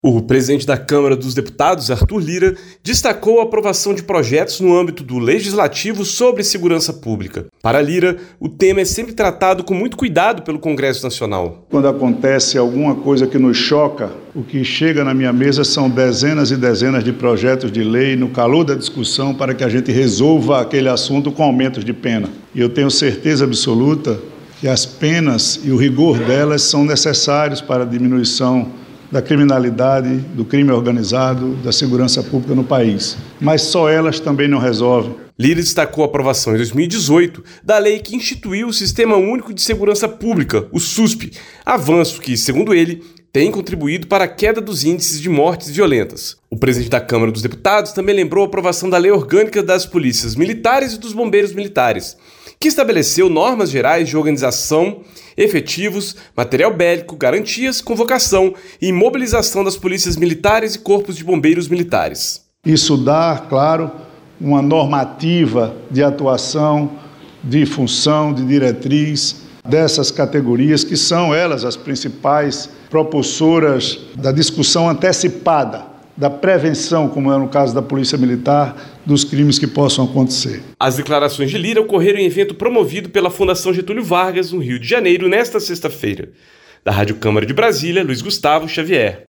O presidente da Câmara dos Deputados, Arthur Lira, destacou a aprovação de projetos no âmbito do legislativo sobre segurança pública. Para Lira, o tema é sempre tratado com muito cuidado pelo Congresso Nacional. Quando acontece alguma coisa que nos choca, o que chega na minha mesa são dezenas e dezenas de projetos de lei no calor da discussão para que a gente resolva aquele assunto com aumentos de pena. E eu tenho certeza absoluta que as penas e o rigor delas são necessários para a diminuição da criminalidade, do crime organizado, da segurança pública no país. Mas só elas também não resolvem. Lira destacou a aprovação em 2018 da lei que instituiu o Sistema Único de Segurança Pública, o SUSP, avanço que, segundo ele, tem contribuído para a queda dos índices de mortes violentas. O presidente da Câmara dos Deputados também lembrou a aprovação da Lei Orgânica das Polícias Militares e dos Bombeiros Militares, que estabeleceu normas gerais de organização, efetivos, material bélico, garantias, convocação e mobilização das polícias militares e corpos de bombeiros militares. Isso dá, claro, uma normativa de atuação, de função, de diretriz dessas categorias, que são elas as principais propulsoras da discussão antecipada da prevenção, como é no caso da Polícia Militar, dos crimes que possam acontecer. As declarações de Lira ocorreram em evento promovido pela Fundação Getúlio Vargas, no Rio de Janeiro, nesta sexta-feira. Da Rádio Câmara de Brasília, Luiz Gustavo Xavier.